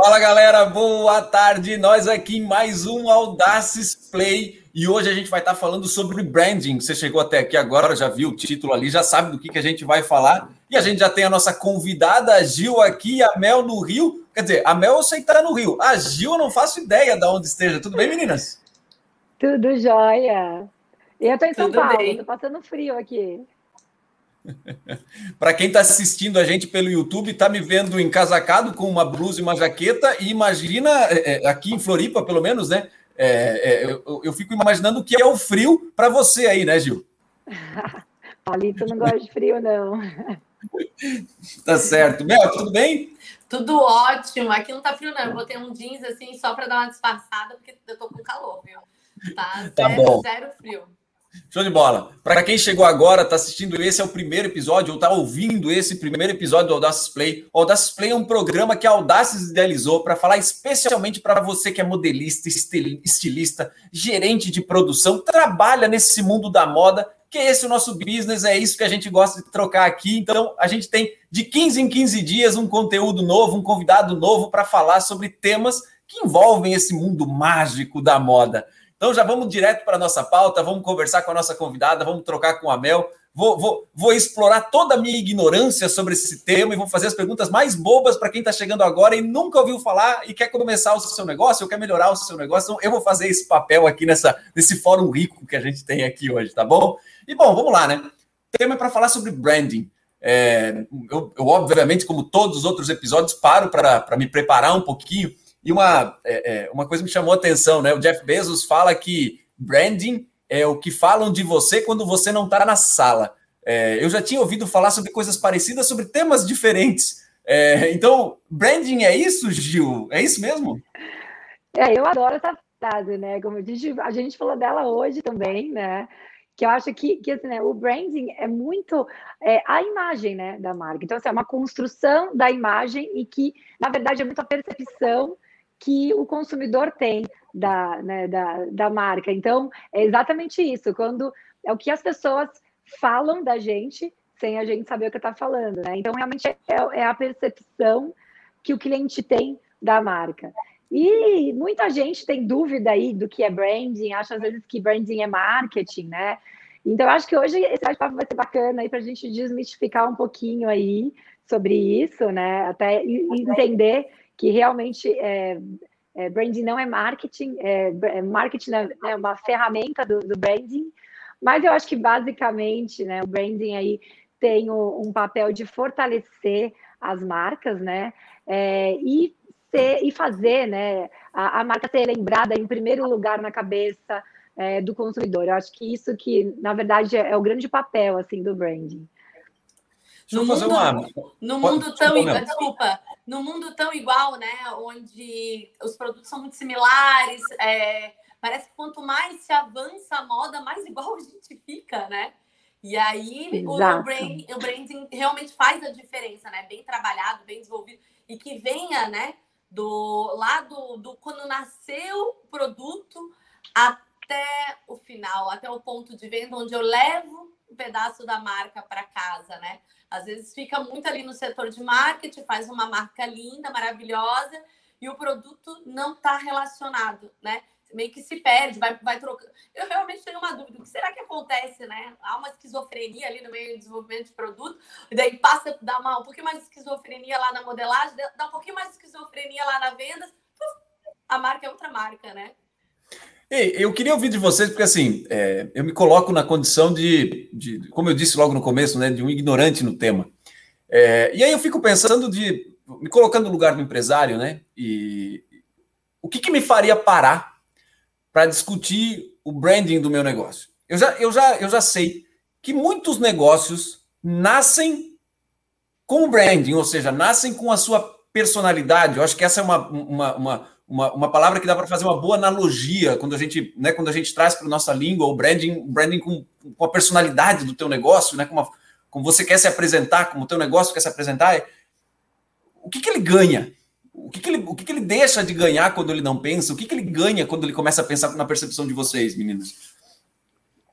Fala galera, boa tarde. Nós aqui em mais um Audaces Play e hoje a gente vai estar falando sobre branding. Você chegou até aqui agora, já viu o título ali, já sabe do que, que a gente vai falar. E a gente já tem a nossa convidada, a Gil, aqui, a Mel no Rio. Quer dizer, a Mel eu sei que tá no Rio. A Gil eu não faço ideia de onde esteja. Tudo bem, meninas? Tudo jóia. Eu estou em São Tudo Paulo, estou passando frio aqui. Para quem está assistindo a gente pelo YouTube, está me vendo encasacado com uma blusa e uma jaqueta, e imagina, é, é, aqui em Floripa, pelo menos, né? É, é, eu, eu, fico imaginando o que é o frio para você aí, né, Gil? Palito não gosta de frio, não. tá certo. Mel, tudo bem? Tudo ótimo. Aqui não tá frio, não. Eu botei um jeans assim só para dar uma disfarçada, porque eu tô com calor, viu? Tá, tá zero, bom. zero frio. Show de bola. Para quem chegou agora, está assistindo esse é o primeiro episódio, ou está ouvindo esse primeiro episódio do Audaces Play. O Audaces Play é um programa que a Audaces idealizou para falar especialmente para você que é modelista, estilista, gerente de produção, trabalha nesse mundo da moda, que esse é o nosso business, é isso que a gente gosta de trocar aqui. Então, a gente tem de 15 em 15 dias um conteúdo novo, um convidado novo para falar sobre temas que envolvem esse mundo mágico da moda. Então já vamos direto para a nossa pauta, vamos conversar com a nossa convidada, vamos trocar com a Mel. Vou, vou, vou explorar toda a minha ignorância sobre esse tema e vou fazer as perguntas mais bobas para quem está chegando agora e nunca ouviu falar e quer começar o seu negócio ou quer melhorar o seu negócio. Então, eu vou fazer esse papel aqui nessa, nesse fórum rico que a gente tem aqui hoje, tá bom? E bom, vamos lá, né? O tema é para falar sobre branding. É, eu, eu, obviamente, como todos os outros episódios, paro para me preparar um pouquinho e uma, é, é, uma coisa me chamou a atenção, né? O Jeff Bezos fala que branding é o que falam de você quando você não está na sala. É, eu já tinha ouvido falar sobre coisas parecidas, sobre temas diferentes. É, então, branding é isso, Gil? É isso mesmo? É, eu adoro essa frase, né? Como a gente, a gente falou dela hoje também, né? que eu acho que, que assim, né, o branding é muito é, a imagem né, da marca. Então, assim, é uma construção da imagem e que, na verdade, é muito a percepção que o consumidor tem da, né, da, da marca. Então, é exatamente isso. Quando é o que as pessoas falam da gente sem a gente saber o que está falando, né? Então, realmente é, é, a percepção que o cliente tem da marca. E muita gente tem dúvida aí do que é branding, acha às vezes que branding é marketing, né? Então, eu acho que hoje esse bate-papo vai ser bacana aí para a gente desmistificar um pouquinho aí sobre isso, né? Até entender que realmente é, é, branding não é marketing, é, é marketing é, é uma ferramenta do, do, branding, mas eu acho que basicamente né, o branding aí tem o, um papel de fortalecer as marcas, né? É, e, ser, e fazer né, a, a, marca ser lembrada em primeiro lugar na cabeça é, do consumidor. Eu acho que isso que, na verdade, é, o grande papel assim do branding. No mundo, uma... no mundo tão igual, desculpa, no mundo tão igual, né, onde os produtos são muito similares, é, parece que quanto mais se avança a moda, mais igual a gente fica, né? E aí o, brand, o branding realmente faz a diferença, né? Bem trabalhado, bem desenvolvido. E que venha, né, do lado do quando nasceu o produto até o final, até o ponto de venda onde eu levo um pedaço da marca para casa, né? Às vezes fica muito ali no setor de marketing, faz uma marca linda, maravilhosa, e o produto não está relacionado, né? Meio que se perde, vai, vai trocando. Eu realmente tenho uma dúvida: o que será que acontece, né? Há uma esquizofrenia ali no meio do desenvolvimento de produto, e daí passa a dar uma, um pouquinho mais de esquizofrenia lá na modelagem, dá um pouquinho mais de esquizofrenia lá na venda, a marca é outra marca, né? Eu queria ouvir de vocês, porque assim, é, eu me coloco na condição de, de, como eu disse logo no começo, né, de um ignorante no tema. É, e aí eu fico pensando de, me colocando no lugar do empresário, né, e o que, que me faria parar para discutir o branding do meu negócio? Eu já, eu, já, eu já sei que muitos negócios nascem com o branding, ou seja, nascem com a sua personalidade. Eu acho que essa é uma, uma, uma uma, uma palavra que dá para fazer uma boa analogia quando a gente, né, quando a gente traz para nossa língua o branding, branding com, com a personalidade do teu negócio, né, como, a, como você quer se apresentar, como o teu negócio quer se apresentar, é, o que, que ele ganha? O que, que ele, o que, que ele deixa de ganhar quando ele não pensa? O que, que ele ganha quando ele começa a pensar na percepção de vocês, meninas?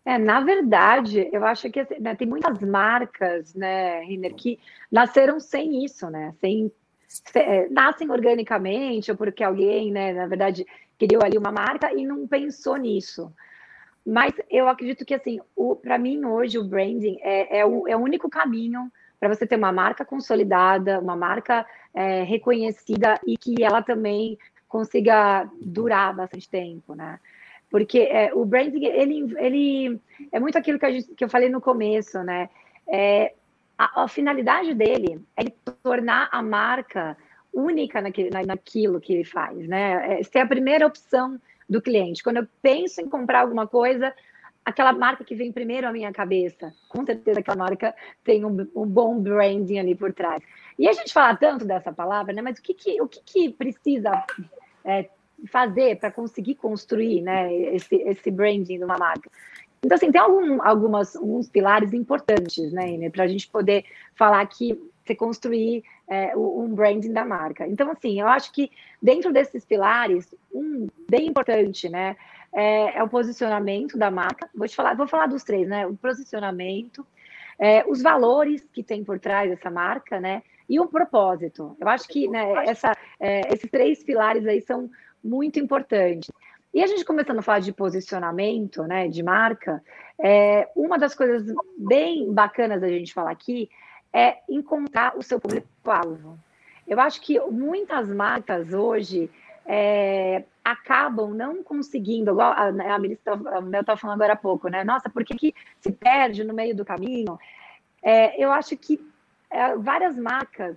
É, na verdade, eu acho que né, tem muitas marcas, né, Riner, que nasceram sem isso, né? Sem nascem organicamente ou porque alguém, né, na verdade, criou ali uma marca e não pensou nisso. Mas eu acredito que, assim, para mim hoje o branding é, é, o, é o único caminho para você ter uma marca consolidada, uma marca é, reconhecida e que ela também consiga durar bastante tempo, né? Porque é, o branding, ele, ele é muito aquilo que, gente, que eu falei no começo, né? É, a, a, finalidade dele é tornar a marca única naquilo, naquilo que ele faz, né? É ser a primeira opção do cliente. Quando eu penso em comprar alguma coisa, aquela marca que vem primeiro à minha cabeça, com certeza aquela marca tem um, um bom branding ali por trás. E a gente fala tanto dessa palavra, né? Mas o que, que o que, que precisa é, fazer para conseguir construir, né? Esse, esse branding de uma marca? Então, assim, tem algum, algumas, alguns pilares importantes, né, para a gente poder falar que você construir é, um branding da marca. Então, assim, eu acho que dentro desses pilares, um bem importante, né, é, é o posicionamento da marca. Vou te falar, vou falar dos três, né? O posicionamento, é, os valores que tem por trás dessa marca, né? E o propósito. Eu acho que né, essa, é, esses três pilares aí são muito importantes. E a gente começando a falar de posicionamento, né, de marca, é, uma das coisas bem bacanas da gente falar aqui é encontrar o seu público-alvo. Eu acho que muitas marcas hoje é, acabam não conseguindo, igual a, a Melissa estava falando agora há pouco, né? Nossa, por que, que se perde no meio do caminho? É, eu acho que é, várias marcas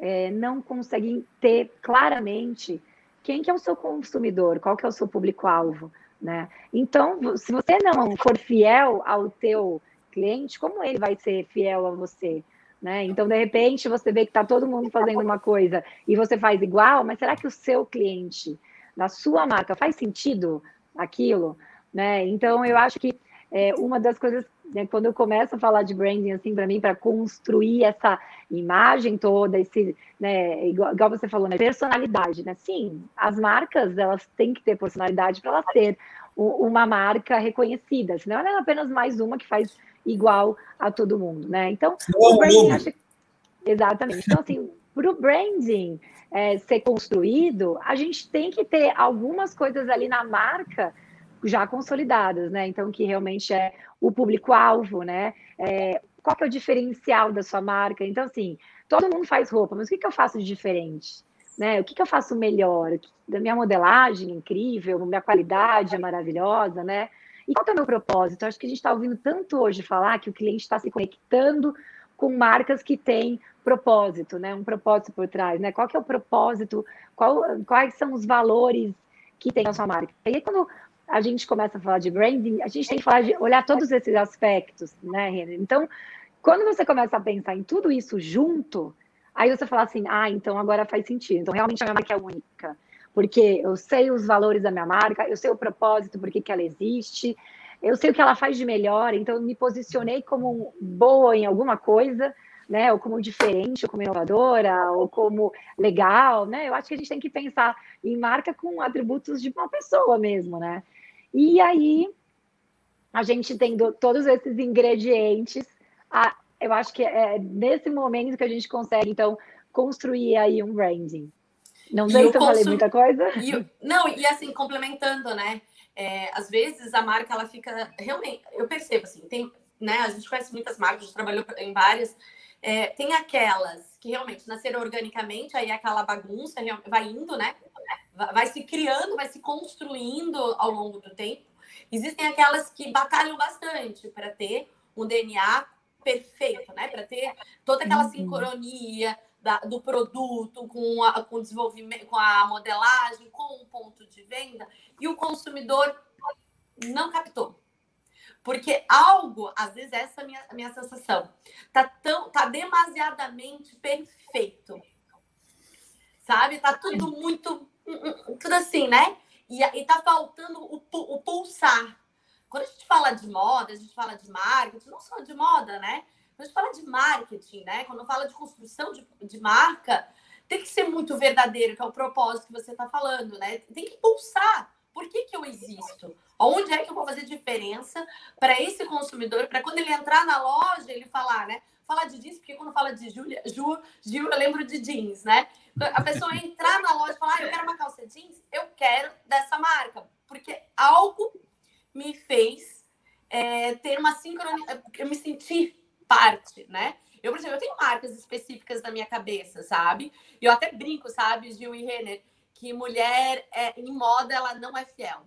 é, não conseguem ter claramente quem que é o seu consumidor, qual que é o seu público-alvo, né? Então, se você não for fiel ao teu cliente, como ele vai ser fiel a você? Né? Então, de repente, você vê que está todo mundo fazendo uma coisa e você faz igual, mas será que o seu cliente, da sua marca, faz sentido aquilo? Né? Então, eu acho que é, uma das coisas né, quando eu começo a falar de branding, assim, para mim, para construir essa imagem toda, esse, né, igual, igual, você falou, né, personalidade, né? Sim, as marcas, elas têm que ter personalidade para elas ter uma marca reconhecida, senão ela é apenas mais uma que faz igual a todo mundo, né? Então, o branding, acho... exatamente. Então, assim, para o branding é, ser construído, a gente tem que ter algumas coisas ali na marca já consolidadas, né? Então, que realmente é o público-alvo, né? É, qual que é o diferencial da sua marca? Então, assim, todo mundo faz roupa, mas o que, que eu faço de diferente? Né? O que, que eu faço melhor? Da minha modelagem incrível, minha qualidade é maravilhosa, né? E qual é o meu propósito? Acho que a gente está ouvindo tanto hoje falar que o cliente está se conectando com marcas que têm propósito, né? Um propósito por trás, né? Qual que é o propósito? Qual, quais são os valores que tem a sua marca? E aí, quando a gente começa a falar de branding, a gente tem que falar de olhar todos esses aspectos, né, Renner? Então, quando você começa a pensar em tudo isso junto, aí você fala assim, ah, então agora faz sentido. Então, realmente a minha marca é única. Porque eu sei os valores da minha marca, eu sei o propósito, por que ela existe, eu sei o que ela faz de melhor, então eu me posicionei como boa em alguma coisa, né? Ou como diferente, ou como inovadora, ou como legal, né? Eu acho que a gente tem que pensar em marca com atributos de uma pessoa mesmo, né? E aí, a gente tendo todos esses ingredientes, a, eu acho que é nesse momento que a gente consegue, então, construir aí um branding. Não sei se eu falei muita coisa. E, não, e assim, complementando, né? É, às vezes a marca, ela fica... Realmente, eu percebo, assim, tem... Né, a gente conhece muitas marcas, a gente trabalhou em várias. É, tem aquelas que realmente nasceram organicamente, aí aquela bagunça vai indo, né? Vai se criando, vai se construindo ao longo do tempo. Existem aquelas que batalham bastante para ter um DNA perfeito, né? Para ter toda aquela uhum. sincronia da, do produto com, a, com o desenvolvimento, com a modelagem, com o ponto de venda, e o consumidor não captou. Porque algo, às vezes, essa é a minha, a minha sensação, tá, tão, tá demasiadamente perfeito. Sabe? Tá tudo muito tudo assim, né? E, e tá faltando o, o pulsar. Quando a gente fala de moda, a gente fala de marketing, não só de moda, né? Quando a gente fala de marketing, né? Quando fala de construção de, de marca, tem que ser muito verdadeiro, que é o propósito que você está falando, né? Tem que pulsar. Por que, que eu existo? Onde é que eu vou fazer diferença para esse consumidor, para quando ele entrar na loja, ele falar, né? Falar de jeans, porque quando fala de Júlia, Ju, Gil, eu lembro de jeans, né? A pessoa entrar na loja e falar, ah, eu quero uma calça jeans, eu quero dessa marca, porque algo me fez é, ter uma sincronia, eu me senti parte, né? Eu, por exemplo, eu tenho marcas específicas na minha cabeça, sabe? Eu até brinco, sabe, Gil e Renner, que mulher é, em moda ela não é fiel.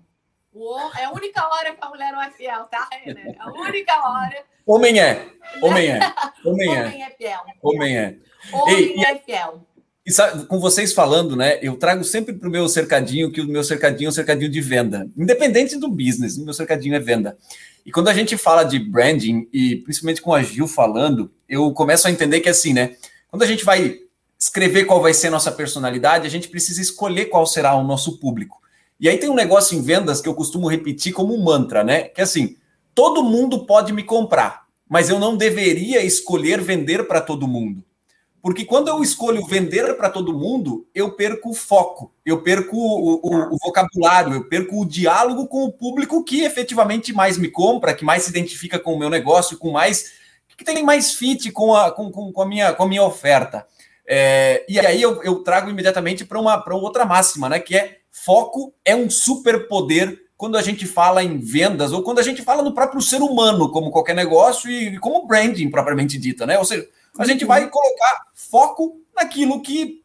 O, é a única hora que a mulher não é fiel, tá, Renner? É a única hora. Homem é. Homem é. Homem é. Homem é fiel. Homem é. Homem Ei, é fiel. E sabe, com vocês falando, né? Eu trago sempre para o meu cercadinho que o meu cercadinho é um cercadinho de venda. Independente do business, o meu cercadinho é venda. E quando a gente fala de branding, e principalmente com a Gil falando, eu começo a entender que assim, né? Quando a gente vai escrever qual vai ser a nossa personalidade, a gente precisa escolher qual será o nosso público. E aí tem um negócio em vendas que eu costumo repetir como um mantra, né? Que é assim, todo mundo pode me comprar, mas eu não deveria escolher vender para todo mundo. Porque quando eu escolho vender para todo mundo, eu perco o foco, eu perco o, o, o, vocabulário, eu perco o diálogo com o público que efetivamente mais me compra, que mais se identifica com o meu negócio, com mais. que tem mais fit com a, com, com, com a, minha, com a minha oferta. É, e aí eu, eu trago imediatamente para uma, uma outra máxima, né? Que é foco é um superpoder quando a gente fala em vendas ou quando a gente fala no próprio ser humano, como qualquer negócio e como branding propriamente dita, né? Ou seja, a gente vai colocar foco naquilo que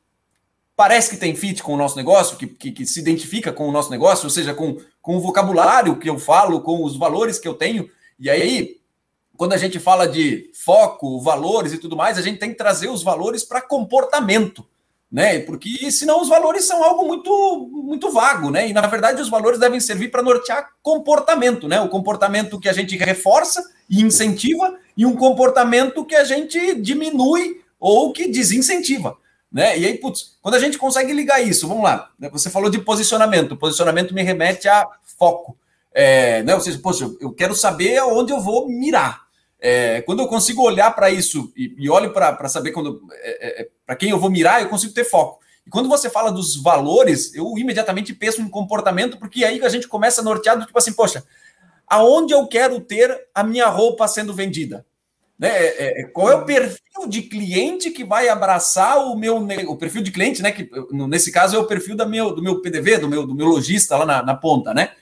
parece que tem fit com o nosso negócio, que, que, que, se identifica com o nosso negócio, ou seja, com, com o vocabulário que eu falo, com os valores que eu tenho. E aí, quando a gente fala de foco, valores e tudo mais, a gente tem que trazer os valores para comportamento, né? Porque senão os valores são algo muito muito vago, né? E na verdade os valores devem servir para nortear comportamento, né? O comportamento que a gente reforça e incentiva e um comportamento que a gente diminui ou que desincentiva. Né? E aí, putz, quando a gente consegue ligar isso, vamos lá, né? você falou de posicionamento, posicionamento me remete a foco. É, né? Ou seja, poxa, eu quero saber aonde eu vou mirar. É, quando eu consigo olhar para isso e, e olho para saber quando é, é, é para quem eu vou mirar, eu consigo ter foco. E quando você fala dos valores, eu imediatamente penso em comportamento, porque aí a gente começa norteado, tipo assim, poxa, aonde eu quero ter a minha roupa sendo vendida? Né? É, é, qual é o perfil de cliente que vai abraçar o meu o perfil de cliente, né? Que nesse caso é o perfil da meu, do meu PDV, do meu, do meu lojista lá na, na ponta, né?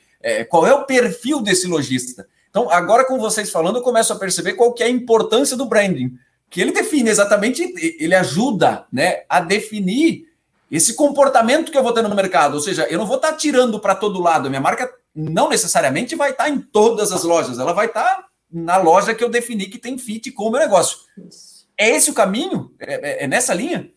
Qual é o perfil desse lojista? Então, agora com vocês falando, eu começo a perceber qual que é a importância do branding, que ele define exatamente, ele ajuda, né, a definir esse comportamento que eu vou ter no mercado. Ou seja, eu não vou estar tirando para todo lado. A minha marca não necessariamente vai estar em todas as lojas, ela vai estar na loja que eu defini que tem fit com o meu negócio. É esse o caminho? É, é, é nessa linha?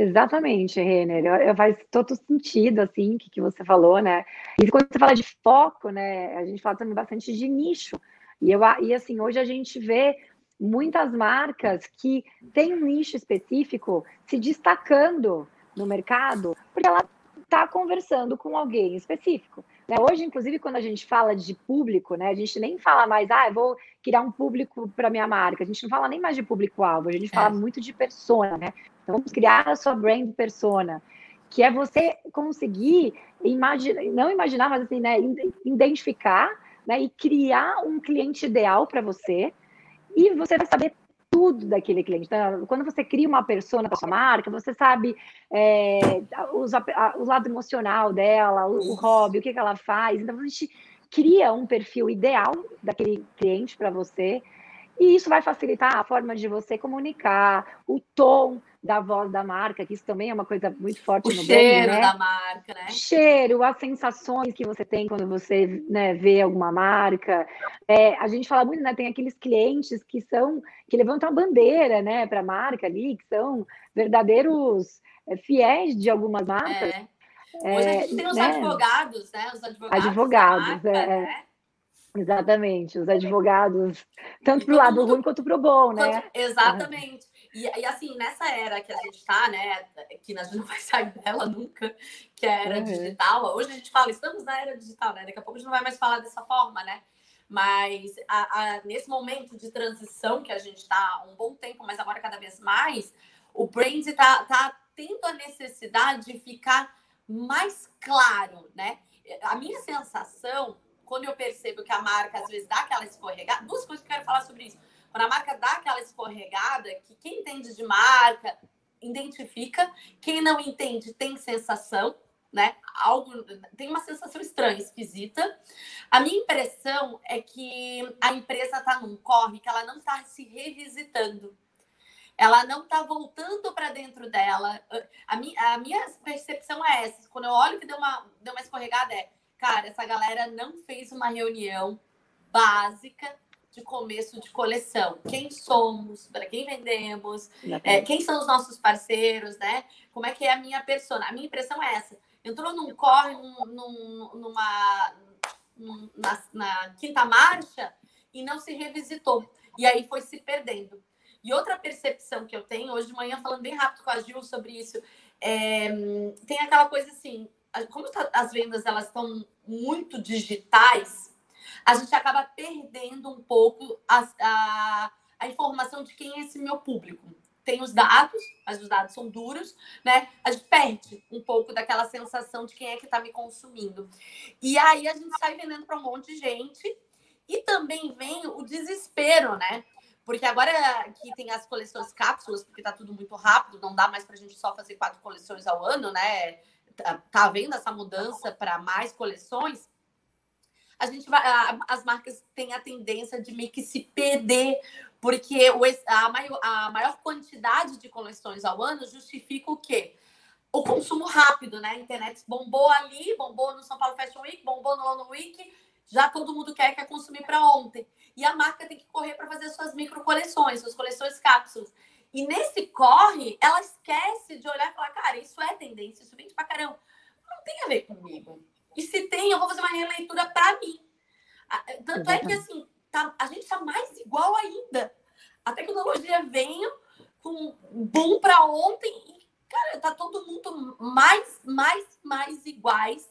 Exatamente, Renner. Faz todo sentido, assim, que, que você falou, né? E quando você fala de foco, né, a gente fala também bastante de nicho. E, eu, e assim, hoje a gente vê muitas marcas que têm um nicho específico se destacando no mercado, porque ela está conversando com alguém específico. Né? Hoje, inclusive, quando a gente fala de público, né, a gente nem fala mais, ah, eu vou criar um público para minha marca. A gente não fala nem mais de público-alvo, a gente fala é. muito de persona, né? Então, vamos criar a sua brand persona, que é você conseguir imaginar, não imaginar, mas assim, né, identificar né, e criar um cliente ideal para você. E você vai saber tudo daquele cliente. Então, quando você cria uma persona para sua marca, você sabe é, o, o, lado emocional dela, o, o hobby, o que, que ela faz. Então, a gente cria um perfil ideal daquele cliente para você. E isso vai facilitar a forma de você comunicar, o tom da voz da marca, que isso também é uma coisa muito forte o no cheiro brand, né? da marca, né? Cheiro, as sensações que você tem quando você né, vê alguma marca. É, a gente fala muito, né? Tem aqueles clientes que são que levantam a bandeira, né, para a marca ali, que são verdadeiros é, fiéis de algumas marcas. É. Hoje a gente tem os né? advogados, né? Os advogados. Advogados, marca, é. Né? Exatamente, os advogados, tanto para o lado mundo... ruim quanto para o bom, né? Exatamente. E, e, assim, nessa era que a gente está, né, que a gente não vai sair dela nunca, que é a era uhum. digital, hoje a gente fala, estamos na era digital, né? Daqui a pouco a gente não vai mais falar dessa forma, né? Mas a, a, nesse momento de transição que a gente está há um bom tempo, mas agora cada vez mais, o brand está tá tendo a necessidade de ficar mais claro, né? a minha sensação, quando eu percebo que a marca às vezes dá aquela escorregada, duas coisas que eu quero falar sobre isso. Quando a marca dá aquela escorregada, que quem entende de marca identifica, quem não entende tem sensação, né? Algo tem uma sensação estranha, esquisita. A minha impressão é que a empresa está num corre que ela não está se revisitando. Ela não está voltando para dentro dela. A minha, a minha percepção é essa. Quando eu olho que deu uma, deu uma escorregada, é, cara, essa galera não fez uma reunião básica de começo de coleção. Quem somos, para quem vendemos, é, quem são os nossos parceiros, né? Como é que é a minha persona? A minha impressão é essa entrou num corre, num, num, numa, num, na, na quinta marcha e não se revisitou. E aí foi se perdendo. E outra percepção que eu tenho, hoje de manhã, falando bem rápido com a Gil sobre isso, é, tem aquela coisa assim, como tá, as vendas elas estão muito digitais, a gente acaba perdendo um pouco a, a, a informação de quem é esse meu público tem os dados, mas os dados são duros, né? A gente perde um pouco daquela sensação de quem é que está me consumindo. E aí a gente sai vendendo para um monte de gente e também vem o desespero, né? Porque agora que tem as coleções cápsulas, porque tá tudo muito rápido, não dá mais para a gente só fazer quatro coleções ao ano, né? Tá, tá havendo essa mudança para mais coleções a gente vai, as marcas têm a tendência de meio que se perder porque o, a, maior, a maior quantidade de coleções ao ano justifica o quê? O consumo rápido, né? A internet bombou ali, bombou no São Paulo Fashion Week, bombou no London Week, já todo mundo quer, quer consumir para ontem. E a marca tem que correr para fazer suas micro coleções, suas coleções cápsulas. E nesse corre, ela esquece de olhar e falar, cara, isso é tendência, isso vende para caramba. Não tem a ver comigo. E se tem, eu vou fazer uma releitura para mim. Tanto é que, assim, tá, a gente está mais igual ainda. A tecnologia veio com boom para ontem e, cara, tá todo mundo mais, mais, mais iguais.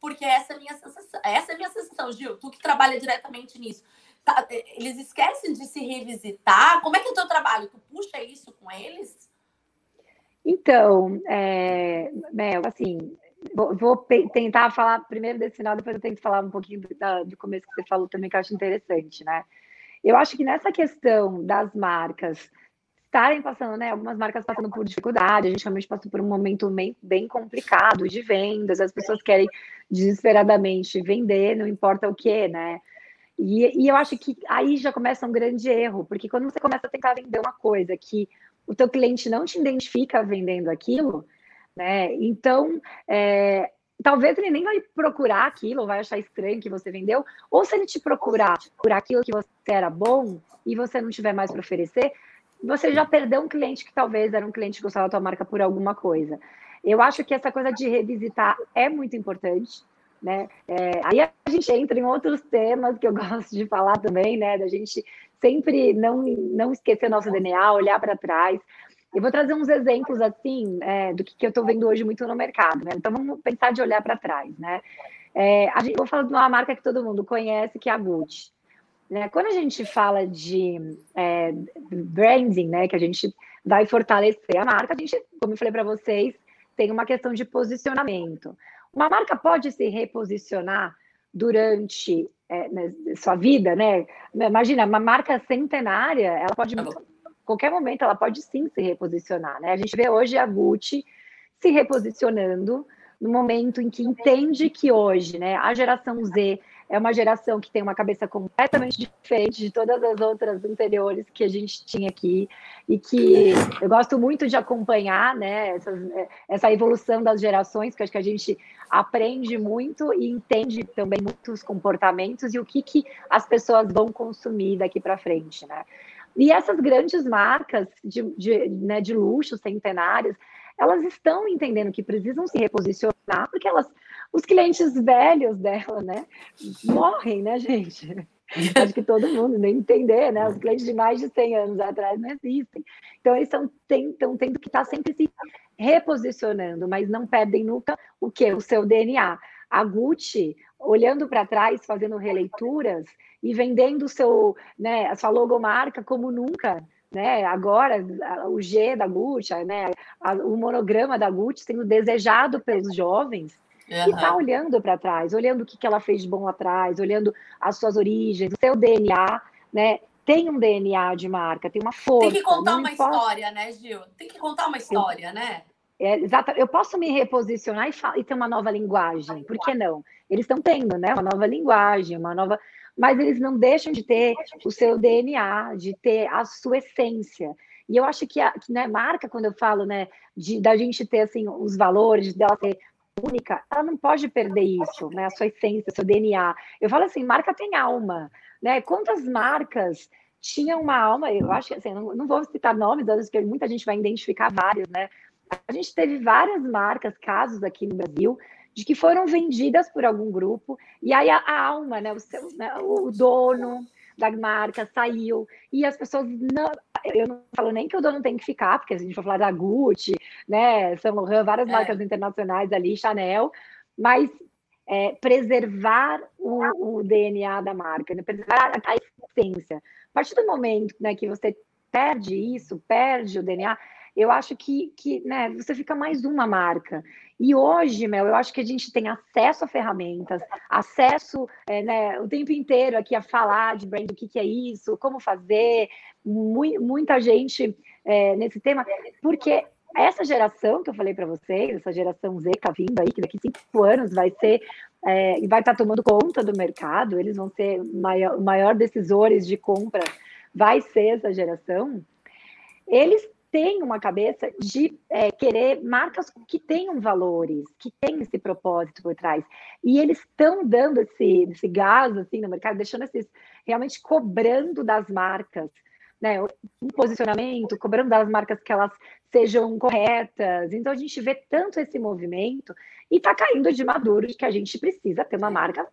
Porque essa é a minha sensação. Essa é a minha sensação, Gil. Tu que trabalha diretamente nisso. Tá, é, eles esquecem de se revisitar. Como é que é o teu trabalho? Tu puxa isso com eles? Então, é, Mel, assim, Vou, vou, tentar falar primeiro desse final, depois eu tento falar um pouquinho do, da, do começo que você falou também, que eu acho interessante, né? Eu acho que nessa questão das marcas estarem passando, né? Algumas marcas passando por dificuldade, a gente realmente passou por um momento bem, bem complicado de vendas, as pessoas querem desesperadamente vender, não importa o que, né? E, e eu acho que aí já começa um grande erro, porque quando você começa a tentar vender uma coisa que o teu cliente não te identifica vendendo aquilo, né? Então, é, talvez ele nem vai procurar aquilo, vai achar estranho que você vendeu, ou se ele te procurar por aquilo que você era bom e você não tiver mais para oferecer, você já perdeu um cliente que talvez era um cliente que gostava da tua marca por alguma coisa. Eu acho que essa coisa de revisitar é muito importante, né? É, aí a gente entra em outros temas que eu gosto de falar também, né? Da gente sempre não, não esquecer nosso DNA, olhar para trás. Eu vou trazer uns exemplos assim é, do que, que eu estou vendo hoje muito no mercado, né? Então vamos pensar de olhar para trás, né? É, a gente, vou falar de uma marca que todo mundo conhece, que é a Gucci. Né? Quando a gente fala de é, branding, né, que a gente vai fortalecer a marca, a gente, como eu falei para vocês, tem uma questão de posicionamento. Uma marca pode se reposicionar durante é, né, sua vida, né? Imagina, uma marca centenária, ela pode qualquer momento ela pode sim se reposicionar, né? A gente vê hoje a Gucci se reposicionando no momento em que entende que hoje, né, a geração Z é uma geração que tem uma cabeça completamente diferente de todas as outras anteriores que a gente tinha aqui e que eu gosto muito de acompanhar, né, essa, evolução das gerações, que acho que a gente aprende muito e entende também muitos comportamentos e o que, que as pessoas vão consumir daqui para frente, né? E essas grandes marcas de, de, né, de luxo, centenárias, elas estão entendendo que precisam se reposicionar, porque elas, os clientes velhos dela, né, morrem, né, gente? Acho que todo mundo nem entender, né? Os clientes de mais de 100 anos atrás não existem. Então, eles estão tendo que estar sempre se reposicionando, mas não perdem nunca o que? O seu DNA. A Gucci, olhando para trás, fazendo releituras e vendendo seu, né, a sua logomarca como nunca, né? Agora o G da Gucci, né, o monograma da Gucci sendo desejado pelos jovens. Uhum. E está olhando para trás, olhando o que, que ela fez de bom atrás, olhando as suas origens, o seu DNA, né? Tem um DNA de marca, tem uma força. Tem que contar uma importa... história, né, Gil? Tem que contar uma história, né? É, exato. Eu posso me reposicionar e, e, ter uma nova linguagem. Por que não? Eles estão tendo, né? Uma nova linguagem, uma nova. Mas eles não deixam de ter o seu DNA, de ter a sua essência. E eu acho que, a que né, marca, quando eu falo, né, de da gente ter assim os valores, dela ser única, ela não pode perder isso, né? A sua essência, seu DNA. Eu falo assim, marca tem alma, né? Quantas marcas tinham uma alma? Eu acho que assim, não, não vou citar nomes, porque muita gente vai identificar vários, né? A gente teve várias marcas, casos aqui no Brasil, de que foram vendidas por algum grupo, e aí a, a alma, né, o, seu, né, o dono da marca saiu, e as pessoas não. Eu não falo nem que o dono tem que ficar, porque a gente vai falar da Gucci, né, Saint Laurent, várias é. marcas internacionais ali, Chanel, mas é, preservar o, o, DNA da marca, né, preservar a, essência. A partir do momento né, que você perde isso, perde o DNA, eu acho que, que né, você fica mais uma marca. E hoje, Mel, eu acho que a gente tem acesso a ferramentas, acesso é, né, o tempo inteiro aqui a falar de brand, o que, que é isso, como fazer, muita gente é, nesse tema, porque essa geração que eu falei para vocês, essa geração Z que está vindo aí, que daqui cinco anos vai ser é, vai estar tá tomando conta do mercado, eles vão ser maior, maior decisores de compra, vai ser essa geração. Eles têm uma cabeça de é, querer marcas que tenham valores, que tenham esse propósito por trás. E eles estão dando esse, esse gás assim, no mercado, deixando esses realmente cobrando das marcas. Né, um posicionamento, cobrando das marcas que elas sejam corretas. Então a gente vê tanto esse movimento e está caindo de maduro de que a gente precisa ter uma marca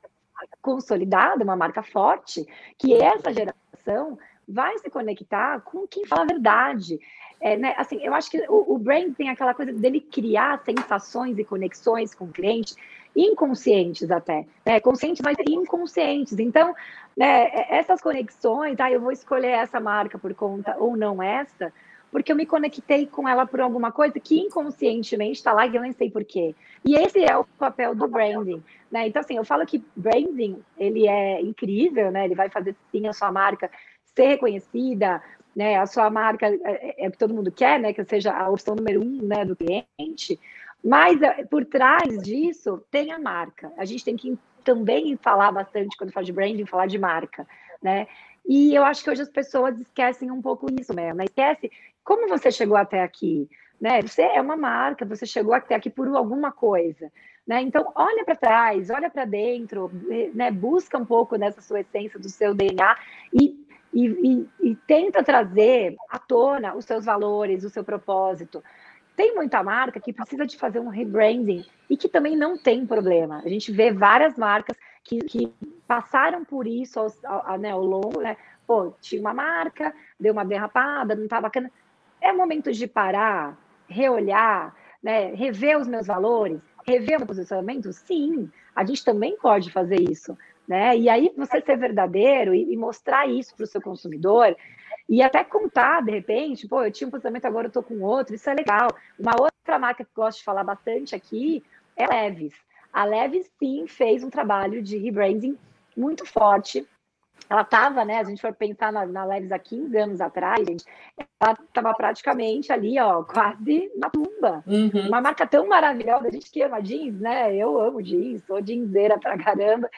consolidada, uma marca forte, que essa geração vai se conectar com quem fala a verdade. É, né, assim, eu acho que o, o brand tem aquela coisa dele criar sensações e conexões com o cliente, inconscientes até, né, conscientes, mas inconscientes. Então, né, é, essas conexões, ah, eu vou escolher essa marca por conta ou não essa, porque eu me conectei com ela por alguma coisa que inconscientemente está lá e eu nem sei porquê. E esse é o papel do branding, né? Então, assim, eu falo que branding, ele é incrível, né? Ele vai fazer, sim, a sua marca ser reconhecida, né, a sua marca é, é, é, que todo mundo quer, né, que seja a opção número um né, do cliente, mas é, por trás disso tem a marca. A gente tem que também falar bastante quando fala de branding, falar de marca, né? E eu acho que hoje as pessoas esquecem um pouco isso mesmo, né? Esquece como você chegou até aqui, né? Você é uma marca, você chegou até aqui por alguma coisa, né? Então olha para trás, olha para dentro, né? Busca um pouco nessa sua essência do seu DNA e e, e, e tenta trazer à tona os seus valores, o seu propósito. Tem muita marca que precisa de fazer um rebranding e que também não tem problema. A gente vê várias marcas que, que passaram por isso ao, ao, né, ao longo, né? Pô, tinha uma marca, deu uma derrapada, não tá bacana. É momento de parar, reolhar, né, rever os meus valores, rever o meu posicionamento? Sim, a gente também pode fazer isso né? E aí você ser verdadeiro e, e mostrar isso para o seu consumidor e até contar, de repente, pô, eu tinha um posicionamento, agora eu estou com outro, isso é legal. Uma outra marca que eu gosto de falar bastante aqui é Leves. A Leves, sim, fez um trabalho de rebranding muito forte ela estava, né? A gente foi pensar na, na Leves há 15 anos atrás, gente. Ela estava praticamente ali, ó, quase na tumba. Uhum. Uma marca tão maravilhosa, a gente que ama jeans, né? Eu amo jeans, sou jeanseira pra caramba.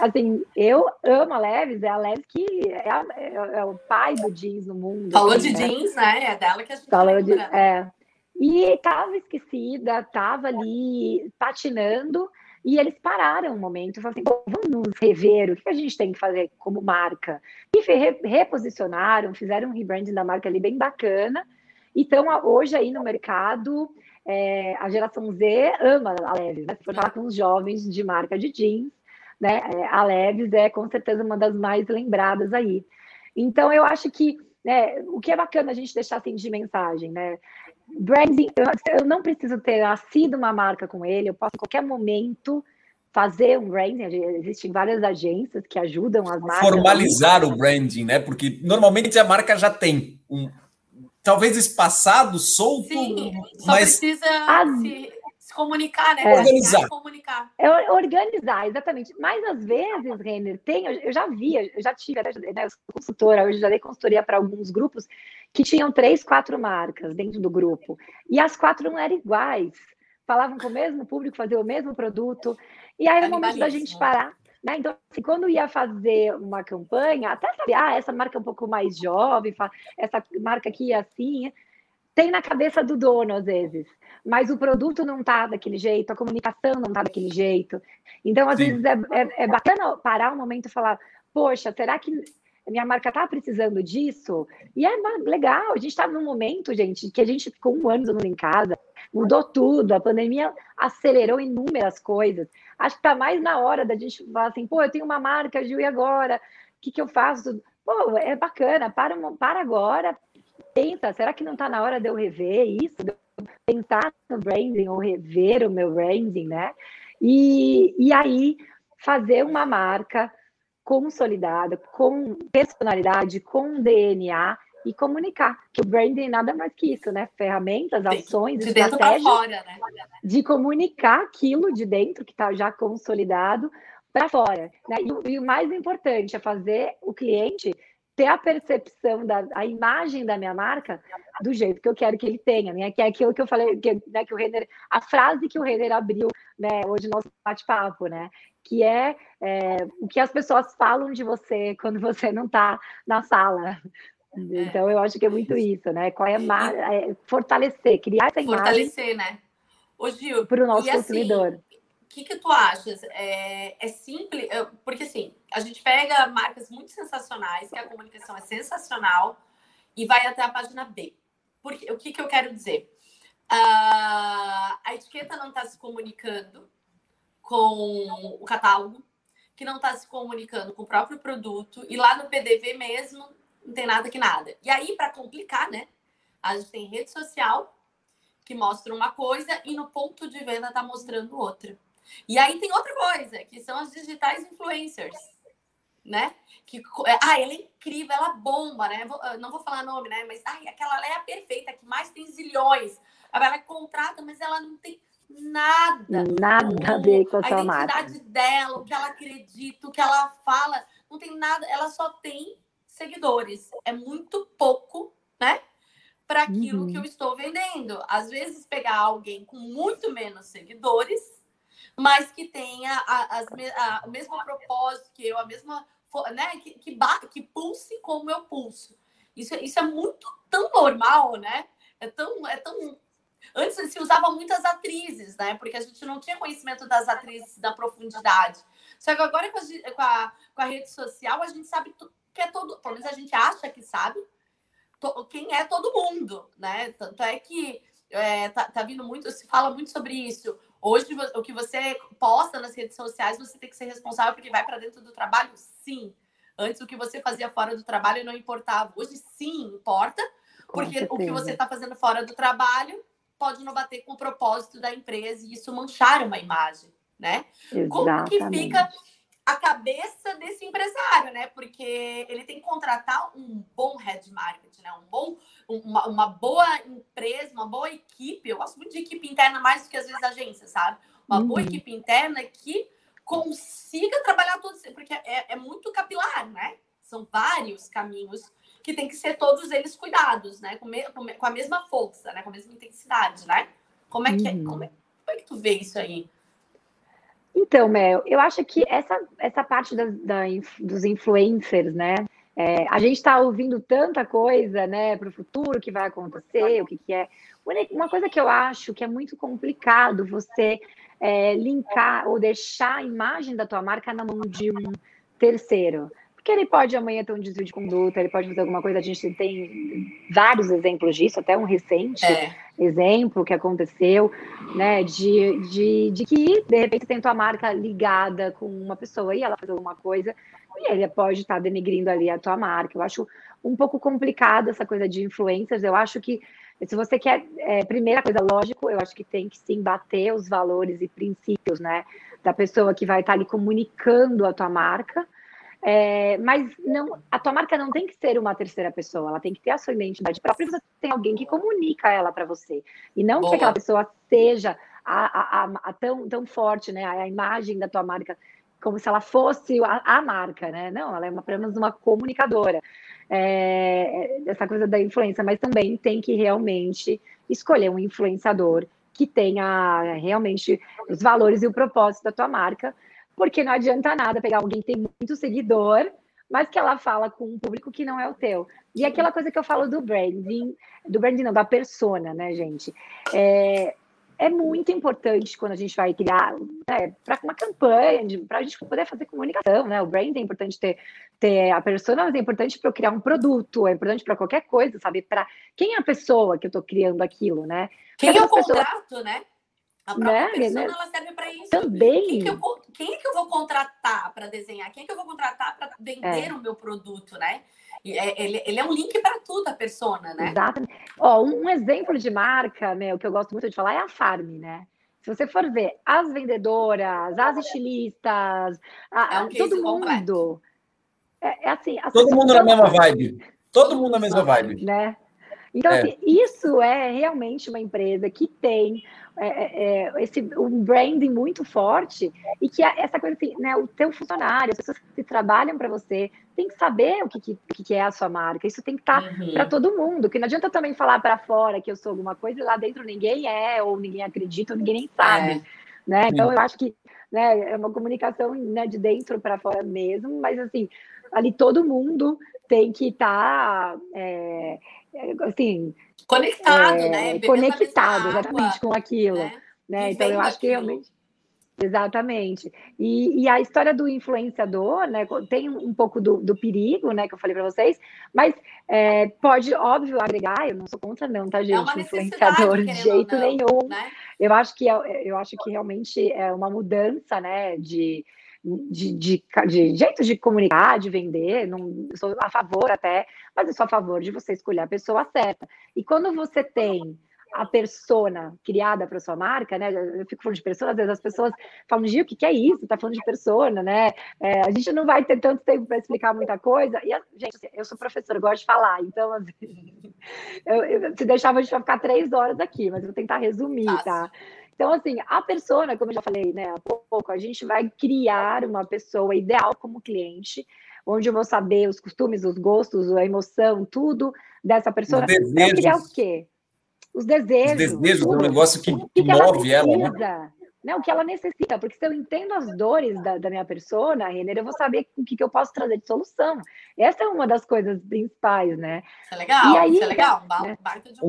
Assim, eu amo a Leves, é a Leves que é, a, é, é o pai do jeans no mundo. Falou assim, de né? jeans, né? É dela que a gente Falou de, é. E estava esquecida, estava ali patinando. E eles pararam um momento e falaram assim: vamos rever, o que a gente tem que fazer como marca? E reposicionaram, fizeram um rebranding da marca ali bem bacana. Então, hoje aí no mercado, é, a geração Z ama a Leves, né? Se for falar com os jovens de marca de jeans, né? É, a Leves é com certeza uma das mais lembradas aí. Então, eu acho que né, o que é bacana a gente deixar assim de mensagem, né? Branding, eu, não preciso ter nascido uma marca com ele, eu posso em qualquer momento fazer um branding. Existem várias agências que ajudam as marcas. Formalizar o branding, né? Porque normalmente a marca já tem um talvez espaçado, solto, Sim, mas precisa às, se... comunicar, né? É. Organizar. Comunicar. É organizar, exatamente. Mas às vezes, Renner, tem, eu já vi, eu já tive, né, eu sou consultora, hoje já dei consultoria para alguns grupos que tinham três, quatro marcas dentro do grupo. E as quatro não eram iguais. Falavam com o mesmo público, faziam o mesmo produto. E aí era o momento da gente parar. Né? Então, assim, quando ia fazer uma campanha, até saber, ah, essa marca é um pouco mais jovem, essa marca aqui é assim, tem na cabeça do dono, às vezes. Mas o produto não está daquele jeito, a comunicação não está daquele jeito. Então, às Sim. vezes, é, é, é bacana parar um momento e falar, poxa, será que minha marca está precisando disso. E é legal, a gente está num momento, gente, que a gente ficou um ano em casa, mudou tudo, a pandemia acelerou inúmeras coisas. Acho que está mais na hora da gente falar assim, pô, eu tenho uma marca, Gil, e agora? O que, que eu faço? Pô, é bacana, para, para agora, pensa, será que não está na hora de eu rever isso? De eu pensar no branding ou rever o meu branding, né? E, e aí fazer uma marca consolidada, com personalidade, com DNA e comunicar. Que o branding nada mais que isso, né? Ferramentas, ações, de estratégias fora, né? de comunicar aquilo de dentro que está já consolidado para fora. Né? E, e, o mais importante é fazer o cliente ter a percepção da a imagem da minha marca do jeito que eu quero que ele tenha, né? Que é aquilo que eu falei, que, né, que o Renner, a frase que o Renner abriu, né, hoje no nosso bate-papo, né? que é, é, o que as pessoas falam de você quando você não está na sala. É. Então, eu acho que é muito isso, né? Qual é, a é fortalecer, criar essa imagem. Fortalecer, né? Ô, Gil, para o nosso assim, consumidor. Assim, que, que tu achas? É, é simples, porque assim, a gente pega marcas muito sensacionais, que a comunicação é sensacional, e vai até a página B. Porque, o que, que eu quero dizer? Uh, a etiqueta não está se comunicando com o catálogo, que não está se comunicando com o próprio produto, e lá no PDV mesmo não tem nada que nada. E aí, para complicar, né? A gente tem rede social que mostra uma coisa e no ponto de venda está mostrando outra. E aí tem outra coisa, que são as digitais influencers, né? Que, ah, ela é incrível, ela bomba, né? não vou falar nome, né? Mas ai, aquela é a perfeita, que mais tem zilhões. Ela contrata, mas ela não tem nada. Nada a ver com a, a sua marca. A identidade dela, o que ela acredita, o que ela fala, não tem nada. Ela só tem seguidores. É muito pouco, né? Para aquilo uhum. que eu estou vendendo. Às vezes, pegar alguém com muito menos seguidores, mas que tenha a, as, a, o mesmo propósito que eu, a mesma. Né? Que, que, que pulse como eu pulso. Isso, isso é muito tão normal, né? É tão, é tão Antes se usava muitas atrizes, né? Porque a gente não tinha conhecimento das atrizes da profundidade. Só que agora com a, com a, com a rede social, a gente sabe que é todo. Pelo menos a gente acha que sabe quem é todo mundo, né? Tanto é que é, tá, tá vindo muito, se fala muito sobre isso. Hoje, o que você posta nas redes sociais, você tem que ser responsável porque vai para dentro do trabalho? Sim. Antes, o que você fazia fora do trabalho não importava. Hoje, sim, importa, porque o que você está fazendo fora do trabalho pode não bater com o propósito da empresa e isso manchar uma imagem, né? Exatamente. Como que fica a cabeça desse empresário, né? Porque ele tem que contratar um bom head marketing, né? Um bom, uma, uma boa empresa, uma boa equipe. Eu gosto muito de equipe interna mais do que às vezes agência, sabe? Uma uhum. boa equipe interna que consiga trabalhar todos, porque é, é muito capilar, né? São vários caminhos que tem que ser todos eles cuidados, né? Com, me, com a mesma força, né? Com a mesma intensidade, né? Como é que, é, uhum. como é, como é que tu vê isso aí? Então, Mel, eu acho que essa, essa parte da, dos influencers, né? É, a gente está ouvindo tanta coisa, né, para o futuro que vai acontecer, o que, que é. Uma coisa que eu acho que é muito complicado você é, linkar ou deixar a imagem da tua marca na mão de um terceiro. Porque ele pode amanhã ter um desvio de conduta, ele pode fazer alguma coisa. A gente tem vários exemplos disso, até um recente é. exemplo que aconteceu, né? De, de, de que, de repente, tem tua marca ligada com uma pessoa e ela faz alguma coisa, e ele pode estar denegrindo ali a tua marca. Eu acho um pouco complicado essa coisa de influencers. Eu acho que se você quer, é, primeira coisa, lógico, eu acho que tem que sim bater os valores e princípios, né? Da pessoa que vai estar ali comunicando a tua marca é, mas não, a tua marca não tem que ser uma terceira pessoa, ela tem que ter a sua identidade própria. Você tem alguém que comunica ela para você e não Boa. que aquela pessoa seja a, a, a, tão, tão forte, né? A imagem da tua marca como se ela fosse a, marca, né? Não, ela é uma, apenas uma comunicadora. É, essa coisa da influência, mas também tem que realmente escolher um influenciador que tenha realmente os valores e o propósito da tua marca, porque não adianta nada pegar alguém que tem muito seguidor, mas que ela fala com um público que não é o teu. E aquela coisa que eu falo do branding, do branding não, da persona, né, gente? É, é muito importante quando a gente vai criar né, para uma campanha, para a gente poder fazer comunicação, né? O brand é importante ter, ter a pessoa, mas é importante para eu criar um produto, é importante para qualquer coisa, sabe? Para quem é a pessoa que eu estou criando aquilo, né? Quem é o contrato, pessoas... né? A própria né? pessoa, né? ela serve para isso. Também. Quem, que eu, quem é que eu vou contratar para desenhar? Quem é que eu vou contratar para vender é. o meu produto, né? É, ele, ele é um link para tudo, a persona, né? Exatamente. Ó, um exemplo de marca, meu, que eu gosto muito de falar é a Farm, né? Se você for ver as vendedoras, as estilistas, a, é um todo mundo. É, é, assim. Todo mundo na mesma vibe. Todo mundo na mesma vibe. Né? Então, é. assim, isso é realmente uma empresa que tem é, é, é, esse, um branding muito forte e que essa coisa assim, né, o teu funcionário, as pessoas que trabalham para você, tem que saber o que, que, que, é a sua marca. Isso tem que estar tá uhum. para todo mundo, que não adianta também falar para fora que eu sou alguma coisa e lá dentro ninguém é, ou ninguém acredita, ou ninguém nem sabe. É. Né? Então, eu acho que né, é uma comunicação né, de dentro para fora mesmo, mas assim, ali todo mundo tem que estar tá, é, assim, conectado, é, né? conectado exatamente com aquilo. Né? né? Então eu acho que realmente. Exatamente. E, e, a história do influenciador, né? Tem um pouco do, do perigo, né? Que eu falei para vocês, mas é, pode, óbvio, agregar. Eu não sou contra, não, tá, é gente? É influenciador de jeito não, nenhum. Né? Eu acho que é, eu acho que realmente é uma mudança, né? De, de, de, de jeito de comunicar, de vender, não sou a favor até, mas eu sou a favor de você escolher a pessoa certa. E quando você tem a persona criada para sua marca, né? Eu fico falando de persona, às vezes as pessoas falam, Gil, o que, que é isso? Tá falando de persona, né? É, a gente não vai ter tanto tempo para explicar muita coisa. E, gente, eu sou professora, eu gosto de falar, então, assim, eu, eu, se deixava a gente vai ficar três horas aqui, mas eu vou tentar resumir, tá? Então, assim, a persona, como eu já falei né, há pouco, a gente vai criar uma pessoa ideal como cliente, onde eu vou saber os costumes, os gostos, a emoção, tudo dessa pessoa. Para criar o quê? Os desejos. Os desejos, um negócio que, que, que move ela, ela né? né? O que ela necessita, porque se eu entendo as dores da, da minha persona, Renner, eu vou saber o que, que eu posso trazer de solução. Essa é uma das coisas principais, né? Isso é legal, e aí, isso é legal. Né?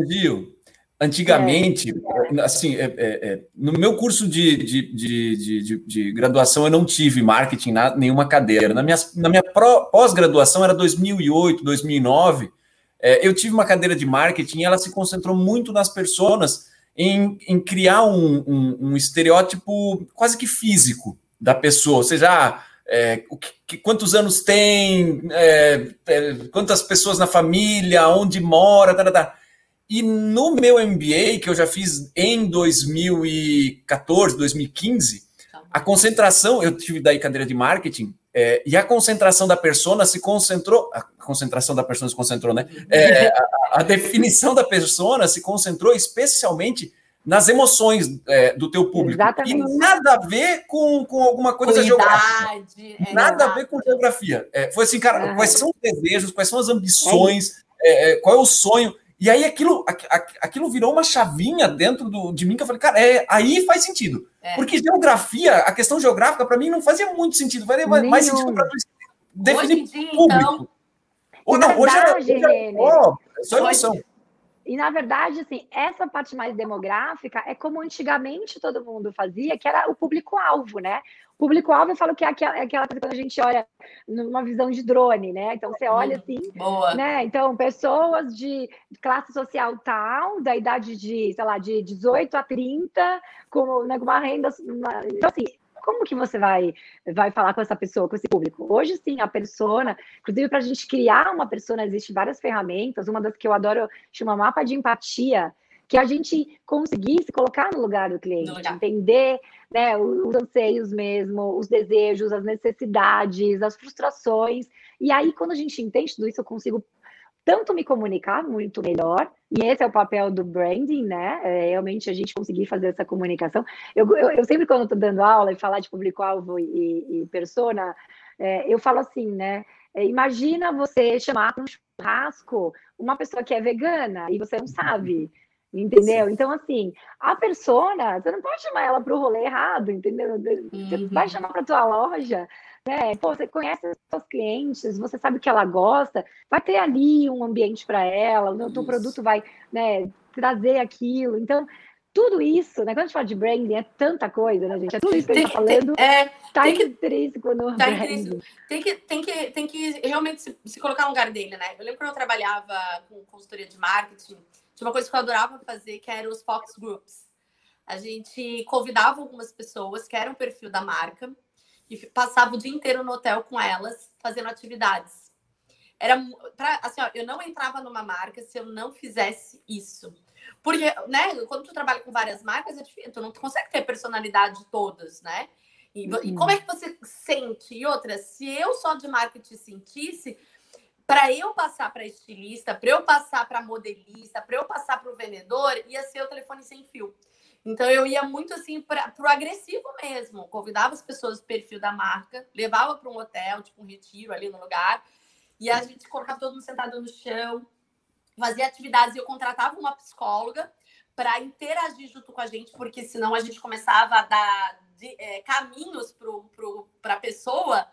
Viu? Antigamente, é. assim, é, é, é, no meu curso de, de, de, de, de graduação, eu não tive marketing na nenhuma cadeira. Na minha, na minha pós-graduação, era 2008, 2009, é, eu tive uma cadeira de marketing e ela se concentrou muito nas pessoas, em, em criar um, um, um, estereótipo quase que físico da pessoa, ou seja, ah, é, que, quantos anos tem, é, quantas pessoas na família, onde mora, tá, tá, tá. E no meu MBA, que eu já fiz em 2014, 2015, tá. a concentração, eu tive daí cadeira de marketing, é, e a concentração da persona se concentrou, a concentração da persona se concentrou, né? É, a, a, definição da persona se concentrou especialmente nas emoções é, do teu público. Exatamente. E nada a ver com, com alguma coisa geográfica. É, nada a ver com geografia. É, foi assim, cara, quais são os desejos, quais são as ambições, é qual é o sonho. E aí aquilo, aquilo virou uma chavinha dentro do, de mim que eu falei, cara, é, aí faz sentido. É. Porque geografia, a questão geográfica, para mim, não fazia muito sentido. Faria mais sentido para definir dia, público. Então... Ou não, hoje é, hoje é, oh, é só emoção. Hoje... E, na verdade, assim, essa parte mais demográfica é como antigamente todo mundo fazia, que era o público-alvo, né? Público-alvo eu falo que é aquela, é aquela coisa quando a gente olha numa visão de drone, né? Então você olha assim, Boa. né? Então, pessoas de classe social tal, da idade de, sei lá, de 18 a 30, com, né, uma renda. Uma... Então, assim, como que você vai, vai falar com essa pessoa, com esse público? Hoje, sim, a persona, inclusive para a gente criar uma persona, existem várias ferramentas, uma das que eu adoro chama mapa de empatia, que a gente conseguir se colocar no lugar do cliente, entender né, os anseios mesmo, os desejos, as necessidades, as frustrações. E aí, quando a gente entende tudo isso, eu consigo tanto me comunicar muito melhor, e esse é o papel do branding, né? É realmente a gente conseguir fazer essa comunicação. Eu, eu, eu sempre, quando estou dando aula e falar de público-alvo e, e, persona, é, eu falo assim, né? É, imagina você chamar para um churrasco uma pessoa que é vegana e você não sabe. Entendeu? Então, assim, a persona, você não pode chamar ela para o rolê errado, entendeu? Você uhum. vai chamar para tua loja, né? Pô, você conhece os seus clientes, você sabe o que ela gosta, vai ter ali um ambiente para ela, o teu produto vai né, trazer aquilo. Então, tudo isso, né? Quando a gente fala de branding, é tanta coisa, né, gente? É tudo isso que a gente está falando. Tem, é, tá tem intrínseco no tá branding. Tem que, tem, que, tem que realmente se, se, colocar no lugar dele, né? Eu lembro quando eu trabalhava com consultoria de marketing, tinha uma coisa que eu adorava fazer, que era os Fox Groups. A gente convidava algumas pessoas que eram o perfil da marca e passava o dia inteiro no hotel com elas, fazendo atividades. Era pra, assim, ó, eu não entrava numa marca se eu não fizesse isso. Porque, né, quando tu trabalha com várias marcas, é difícil, tu não consegue ter personalidade de todas, né? E, uhum. e, como é que você sente? E outra, se eu só de marketing sentisse, para eu passar para estilista, para eu passar para modelista, para eu passar para o vendedor, ia ser o telefone sem fio. Então eu ia muito assim para o agressivo mesmo. Convidava as pessoas do perfil da marca, levava para um hotel, tipo um retiro ali no lugar, e a gente colocava todo mundo sentado no chão, fazia atividades e eu contratava uma psicóloga para interagir junto com a gente, porque senão a gente começava a dar de, é, caminhos para a pessoa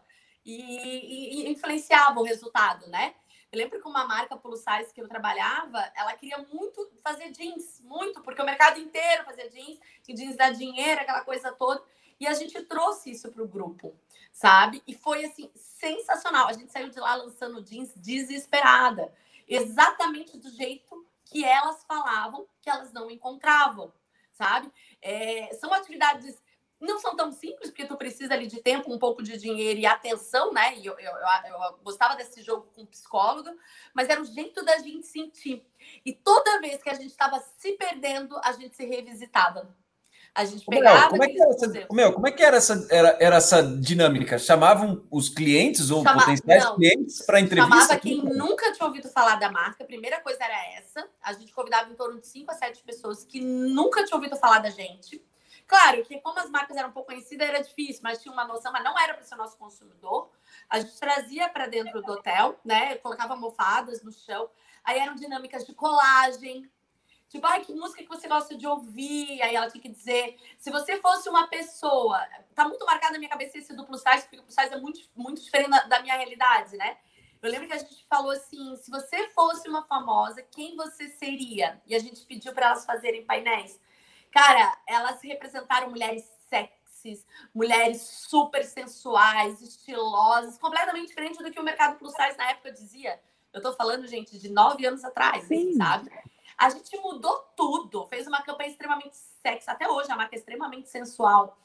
e, e, influenciava o resultado, né? Eu lembro que uma marca plus size que eu trabalhava, ela queria muito fazer jeans, muito, porque o mercado inteiro fazia jeans, e jeans dá dinheiro, aquela coisa toda. E a gente trouxe isso para o grupo, sabe? E foi assim, sensacional. A gente saiu de lá lançando jeans desesperada. Exatamente do jeito que elas falavam que elas não encontravam, sabe? É, são atividades não são tão simples, porque tu precisa ali de tempo, um pouco de dinheiro e atenção, né? E eu, eu, eu, eu gostava desse jogo com psicólogo, mas era o jeito da gente sentir. E toda vez que a gente estava se perdendo, a gente se revisitava. A gente pegava. como, é que era essa, meu, como é que era essa, era, era essa dinâmica? Chamavam os clientes ou Chama, potenciais não, clientes para entrevista? Chamava quem nunca tinha ouvido falar da marca. A primeira coisa era essa. A gente convidava em torno de 5 a 7 pessoas que nunca tinham ouvido falar da gente. Claro que como as marcas eram um pouco conhecidas, era difícil, mas tinha uma noção, mas não era para ser nosso consumidor. A gente trazia para dentro do hotel, né? Colocava almofadas no chão. Aí eram dinâmicas de colagem. Tipo, ai, que música que você gosta de ouvir? Aí ela tinha que dizer, se você fosse uma pessoa, tá muito marcado na minha cabeça esse duplo size, porque o duplo size é muito, muito diferente da minha realidade, né? Eu lembro que a gente falou assim: se você fosse uma famosa, quem você seria? E a gente pediu para elas fazerem painéis. Cara, elas representaram mulheres sexys, mulheres super sensuais, estilosas, completamente diferente do que o mercado plus size na época dizia. Eu tô falando, gente, de nove anos atrás, assim, sabe? A gente mudou tudo, fez uma campanha extremamente sexy. Até hoje a marca é extremamente sensual.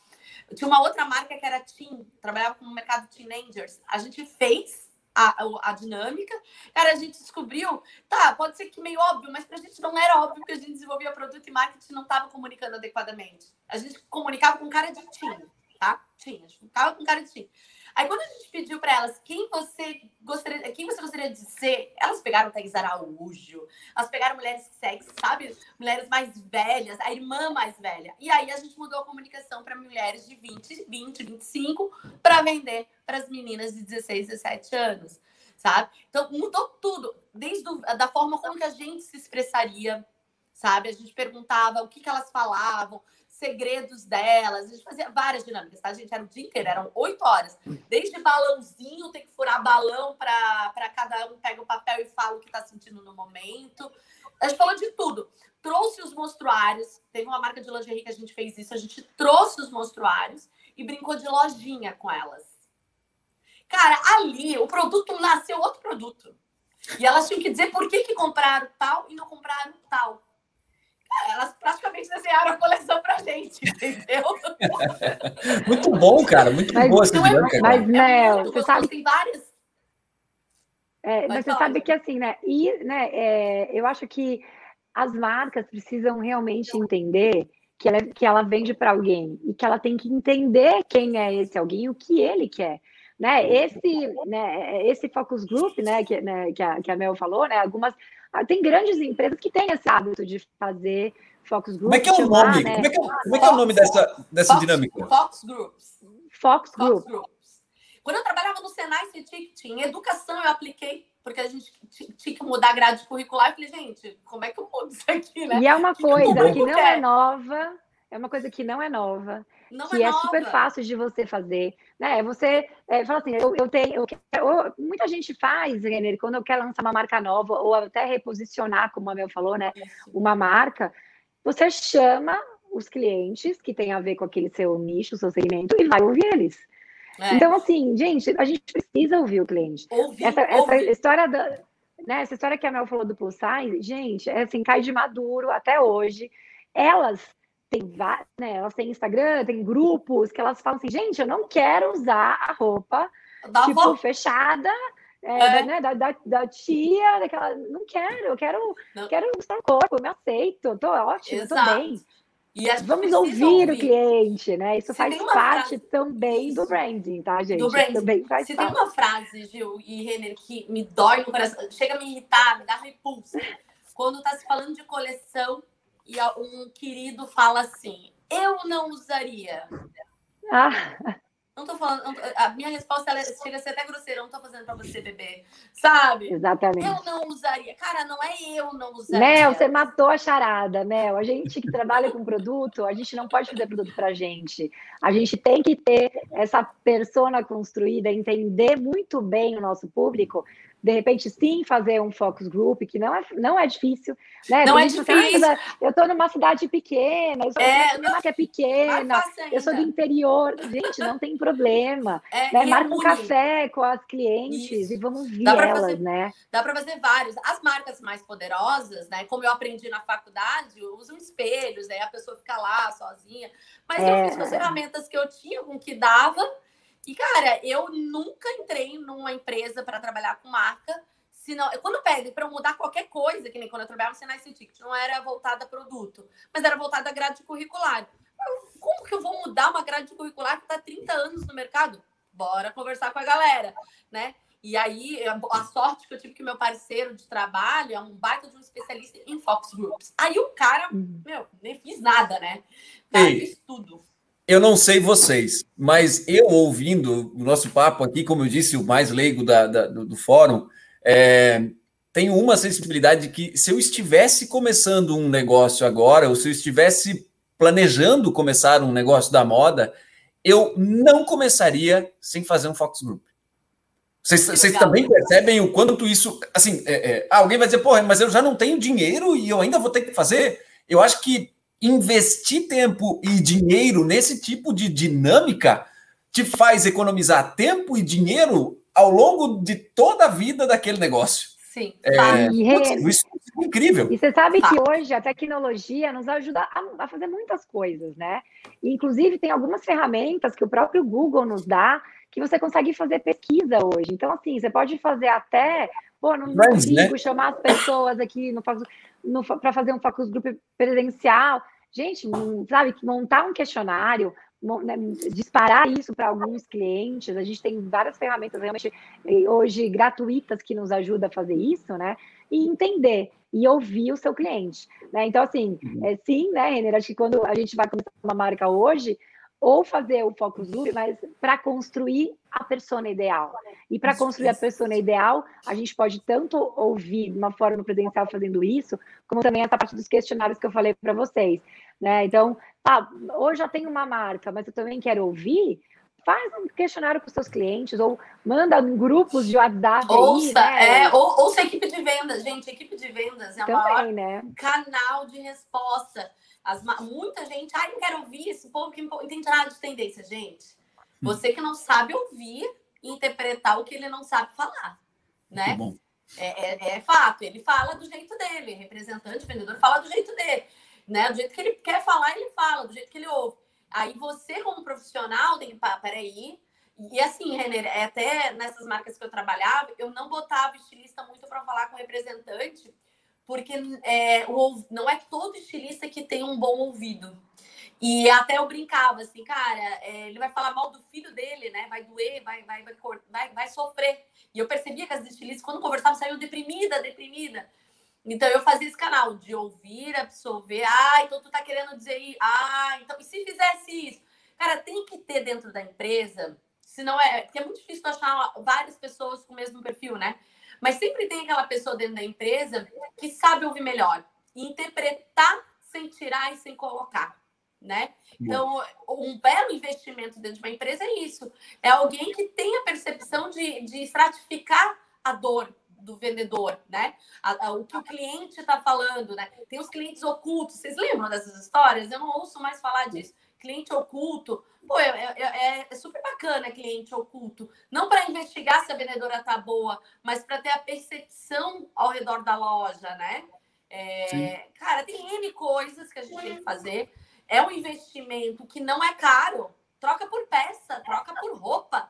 Tinha uma outra marca que era Teen, trabalhava com o mercado teenagers. A gente fez a, a, dinâmica. Cara, a gente descobriu, tá, pode ser que meio óbvio, mas pra gente não era óbvio que a gente desenvolvia produto e marketing não estava comunicando adequadamente. A gente comunicava com cara de time, tá? Tinha, a gente ficava com cara de time. Aí quando a gente pediu para elas quem você gostaria, quem você gostaria de ser, elas pegaram Thais Araújo, elas pegaram mulheres sexy, sabe? Mulheres mais velhas, a irmã mais velha. E aí a gente mudou a comunicação para mulheres de 20, 20, 25 para vender para as meninas de 16, 17 anos, sabe? Então mudou tudo, desde do, da forma como que a gente se expressaria, sabe? A gente perguntava o que, que elas falavam, segredos delas. A gente fazia várias dinâmicas, tá? A gente era o dia inteiro, eram oito horas. Desde balãozinho, tem que furar balão para cada um pega o papel e fala o que está sentindo no momento. A gente falou de tudo. Trouxe os monstruários. Teve uma marca de lingerie que a gente fez isso. A gente trouxe os monstruários e brincou de lojinha com elas. Cara, ali o produto nasceu outro produto. E elas tinham que dizer por que, que compraram tal e não compraram tal elas praticamente desenharam a coleção pra gente, entendeu? muito bom, cara, muito mas, boa essa é dinâmica. É, mas, Mel, você sabe... Tem várias... É, mas você sabe que assim, né? E, né é, eu acho que as marcas precisam realmente entender que ela, que ela vende para alguém e que ela tem que entender quem é esse alguém e o que ele quer. né, esse, né, esse focus group, né, que, né, que, a, que a Mel falou, né, algumas, tem grandes empresas que têm esse hábito de fazer focus group. Como é que é o nome? Né? Como, é que, é como é, que é o nome dessa, dessa Fox, dinâmica? Fox Groups. Fox, Fox Groups. Quando eu trabalhava no Senai Ticket, em educação eu apliquei, porque a gente tinha que mudar a grade curricular. Eu falei, gente, como é que eu mudo isso aqui, né? E é uma coisa que, que não é nova, é uma coisa que não é nova, não que é, é super fácil de você fazer, né? Você é, fala assim, eu, eu tenho, eu quero, muita gente faz, Renner, quando quer lançar uma marca nova ou até reposicionar, como a Mel falou, né? Isso. Uma marca, você chama os clientes que tem a ver com aquele seu nicho, seu segmento e vai ouvir eles. É. Então, assim, gente, a gente precisa ouvir o cliente. Ouvir, essa, ouvir. essa história da, né, essa história que a Mel falou do plus size, gente, é assim, cai de maduro até hoje. Elas tem né, elas têm Instagram, tem grupos que elas falam assim, gente, eu não quero usar a roupa da tipo avó. fechada é, é. Né, da, da, da, tia, daquela. Não quero, eu quero, não. quero mostrar o corpo, eu me aceito, tô ótimo, Exato. tô bem. Vamos ouvir, ouvir, o cliente, né? Isso Se faz parte frase... também do branding, tá, gente? Do branding. Também faz Se parte. tem uma frase, Gil e Renner, que me dói no coração, chega a me irritar, me dá repulso. Quando tá se falando de coleção e um querido fala assim: eu não usaria. Ah. Não tô falando. a minha resposta ela chega a ser até grosseira. Não tô fazendo pra você beber. Sabe? Exatamente. Eu não usaria. Cara, não é eu não usaria. Mel, você matou a charada, Mel. A gente que trabalha com produto, a gente não pode fazer produto pra gente. A gente tem que ter essa persona construída, entender muito bem o nosso público de repente, sim, fazer um focus group, que não é, não é difícil. Né? Não é difícil. eu estou numa cidade pequena, eu sou é, uma que é pequena, eu sou do interior. Gente, não tem problema. É, né? Marca um café com as clientes Isso. e vamos ver elas, fazer, né? Dá para fazer vários. As marcas mais poderosas, né? Como eu aprendi na faculdade, usam espelhos, aí a pessoa fica lá sozinha. Mas é. eu fiz com as ferramentas que eu tinha, com que dava e, cara, eu nunca entrei numa empresa para trabalhar com marca. Senão, quando pedem para eu mudar qualquer coisa, que nem quando eu trabalhava no Senai Ticket, não era voltada a produto, mas era voltada a grade curricular. Como que eu vou mudar uma grade curricular que está 30 anos no mercado? Bora conversar com a galera, né? E aí, a sorte que eu tive que meu parceiro de trabalho é um baita de um especialista em Fox Groups. Aí o cara, uhum. meu, nem fiz nada, né? Cara, fiz tudo. Eu não sei vocês, mas eu ouvindo o nosso papo aqui, como eu disse, o mais leigo da, da, do, do, fórum, é, tenho uma sensibilidade de que se eu estivesse começando um negócio agora, ou se eu estivesse planejando começar um negócio da moda, eu não começaria sem fazer um Fox Group. Vocês, vocês também percebem o quanto isso. Assim, é, é, alguém vai dizer, porra, mas eu já não tenho dinheiro e eu ainda vou ter que fazer. Eu acho que investir tempo e dinheiro nesse tipo de dinâmica te faz economizar tempo e dinheiro ao longo de toda a vida daquele negócio. Sim. É, putz, isso é incrível. E você sabe que hoje a tecnologia nos ajuda a, a, fazer muitas coisas, né? inclusive, tem algumas ferramentas que o próprio Google nos dá que você consegue fazer pesquisa hoje. Então, assim, você pode fazer até, pô, não consigo né? chamar as pessoas aqui para fazer um focus group presencial. Gente, sabe, montar um questionário, né, disparar isso para alguns clientes. A gente tem várias ferramentas realmente hoje gratuitas que nos ajudam a fazer isso, né? E entender e ouvir o seu cliente, né? Então, assim, uhum. é, sim, né, Renner? Acho que quando a gente vai começar uma marca hoje, ou fazer o focus group, mas para construir a persona ideal. E para construir a persona ideal, a gente pode tanto ouvir de uma forma presencial fazendo isso, como também essa parte dos questionários que eu falei para vocês. Né? Então, ah, hoje já tenho uma marca, mas eu também quero ouvir. Faz um questionário com seus clientes, ou manda em grupos de WhatsApp. Ouça, aí, né? é, ou, ouça a equipe de vendas, gente. Equipe de vendas é o maior né? canal de resposta as, muita gente, ai, não quero ouvir esse povo que entende nada de tendência. Gente, hum. você que não sabe ouvir e interpretar o que ele não sabe falar, né? É, é, é, fato, ele fala do jeito dele, representante, vendedor fala do jeito dele, né? Do jeito que ele quer falar, ele fala, do jeito que ele ouve. Aí você, como profissional, tem que, pá, peraí. E assim, Renner, é até nessas marcas que eu trabalhava, eu não botava estilista muito para falar com representante, porque é, o, não é todo estilista que tem um bom ouvido. E até eu brincava assim, cara, é, ele vai falar mal do filho dele, né? Vai doer, vai, vai, vai, vai, vai sofrer. E eu percebia que as estilistas, quando conversavam, saíam deprimida, deprimida. Então eu fazia esse canal de ouvir, absorver. Ah, então tu tá querendo dizer, ah, então e se fizesse isso? Cara, tem que ter dentro da empresa, se não é, porque é muito difícil achar várias pessoas com o mesmo perfil, né? Mas sempre tem aquela pessoa dentro da empresa que sabe ouvir melhor e interpretar sem tirar e sem colocar, né? Então, um belo investimento dentro de uma empresa é isso. É alguém que tem a percepção de, de estratificar a dor, do vendedor, né? A, a, o que o cliente está falando, né? Tem os clientes ocultos. Vocês lembram dessas histórias? Eu não ouço mais falar disso. Cliente oculto. Pô, é, é, é, é super bacana cliente oculto. Não para investigar se a vendedora tá boa, mas para ter a percepção ao redor da loja, né? É, cara, tem N coisas que a gente tem que fazer. É um investimento que não é caro. Troca por peça, troca por roupa.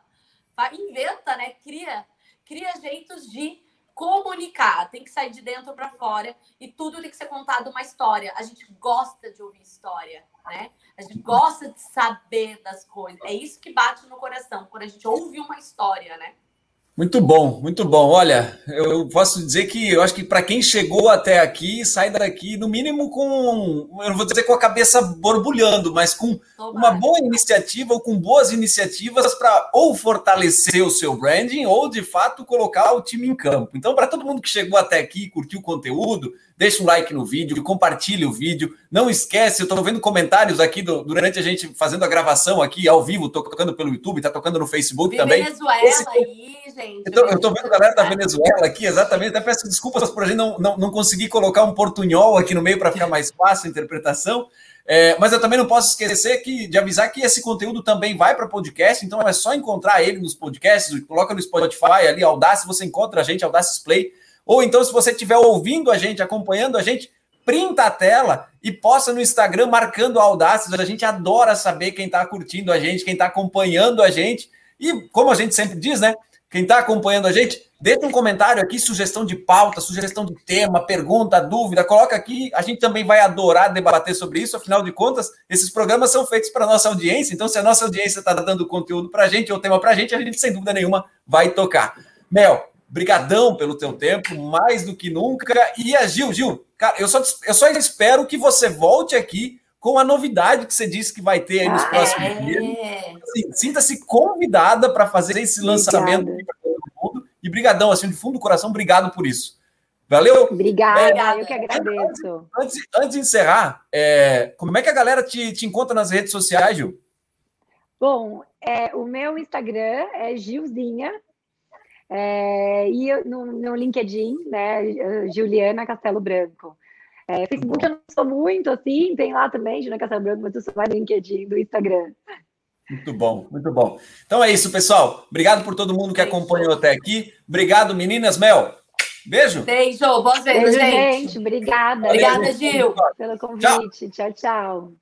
Inventa, né? Cria, cria jeitos de comunicar, tem que sair de dentro para fora e tudo tem que ser contado uma história. A gente gosta de ouvir história, né? A gente gosta de saber das coisas. É isso que bate no coração quando a gente ouve uma história, né? Muito bom, muito bom. Olha, eu posso dizer que eu acho que para quem chegou até aqui, sai daqui no mínimo com, eu não vou dizer com a cabeça borbulhando, mas com uma boa iniciativa ou com boas iniciativas para ou fortalecer o seu branding ou de fato colocar o time em campo. Então, para todo mundo que chegou até aqui, curtiu o conteúdo, deixa um like no vídeo, compartilhe o vídeo. Não esquece, eu estou vendo comentários aqui do, durante a gente fazendo a gravação aqui ao vivo, tô tocando pelo YouTube, tá tocando no Facebook também. Venezuela Esse... aí, gente. Eu tô, eu tô, vendo a galera da Venezuela aqui, exatamente. Até peço desculpas por a gente não, não, não conseguir colocar um portunhol aqui no meio para ficar mais fácil a interpretação. É, mas eu também não posso esquecer que, de avisar que esse conteúdo também vai para podcast, então é só encontrar ele nos podcasts, coloca no Spotify ali, Audace, você encontra a gente, Audaces Play. Ou então, se você estiver ouvindo a gente, acompanhando a gente, printa a tela e posta no Instagram marcando Audaces. A gente adora saber quem está curtindo a gente, quem está acompanhando a gente. E como a gente sempre diz, né? Quem está acompanhando a gente, deixa um comentário aqui, sugestão de pauta, sugestão de tema, pergunta, dúvida, coloca aqui. A gente também vai adorar debater sobre isso. Afinal de contas, esses programas são feitos para a nossa audiência. Então, se a nossa audiência está dando conteúdo para a gente ou tema para a gente, a gente, sem dúvida nenhuma, vai tocar. Mel, Brigadão pelo teu tempo, mais do que nunca. E a Gil, Gil, cara, eu só, eu só espero que você volte aqui com a novidade que você disse que vai ter aí nos ah, próximos é. dias. Assim, Sinta-se convidada para fazer esse lançamento para todo mundo. E brigadão, assim, de fundo do coração, obrigado por isso. Valeu? Obrigada, é, eu que agradeço. Antes, antes de encerrar, é, como é que a galera te, te encontra nas redes sociais, Gil? Bom, é, o meu Instagram é Gilzinha, é, e no, no, LinkedIn, né, Juliana Castelo Branco. É, Facebook eu não sou muito assim, tem lá também, Juliana Castelo Branco, mas eu sou mais no LinkedIn, do Instagram. Muito bom, muito bom. Então é isso, pessoal. Obrigado por todo mundo que acompanhou até aqui. Obrigado, meninas. Mel, beijo. Beijo, boas vezes, gente. gente. Obrigada. Obrigada, Gil. Pelo convite. tchau. tchau. tchau.